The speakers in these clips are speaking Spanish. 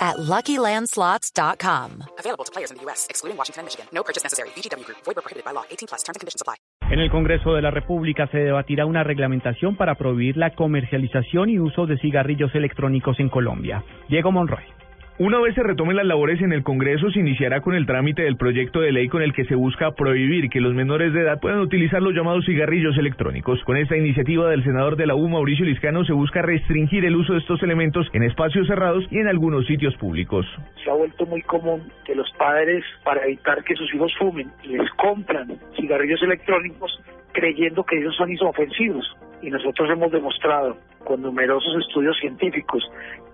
at LuckyLandSlots.com. Available to players in the U.S., excluding Washington and Michigan. No purchase necessary. VGW Group. Void prohibited by law. 18 plus. Terms and conditions apply. En el Congreso de la República se debatirá una reglamentación para prohibir la comercialización y uso de cigarrillos electrónicos en Colombia. Diego Monroy. Una vez se retomen las labores en el Congreso, se iniciará con el trámite del proyecto de ley con el que se busca prohibir que los menores de edad puedan utilizar los llamados cigarrillos electrónicos. Con esta iniciativa del senador de la U, Mauricio Liscano, se busca restringir el uso de estos elementos en espacios cerrados y en algunos sitios públicos. Se ha vuelto muy común que los padres, para evitar que sus hijos fumen, les compran cigarrillos electrónicos creyendo que ellos son inofensivos. Y nosotros hemos demostrado con numerosos estudios científicos,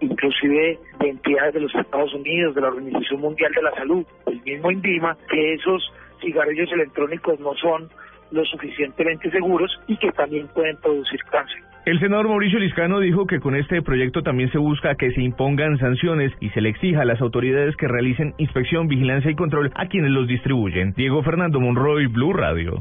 inclusive de entidades de los Estados Unidos, de la Organización Mundial de la Salud, el mismo INVIMA, que esos cigarrillos electrónicos no son lo suficientemente seguros y que también pueden producir cáncer. El senador Mauricio Liscano dijo que con este proyecto también se busca que se impongan sanciones y se le exija a las autoridades que realicen inspección, vigilancia y control a quienes los distribuyen. Diego Fernando Monroy, Blue Radio.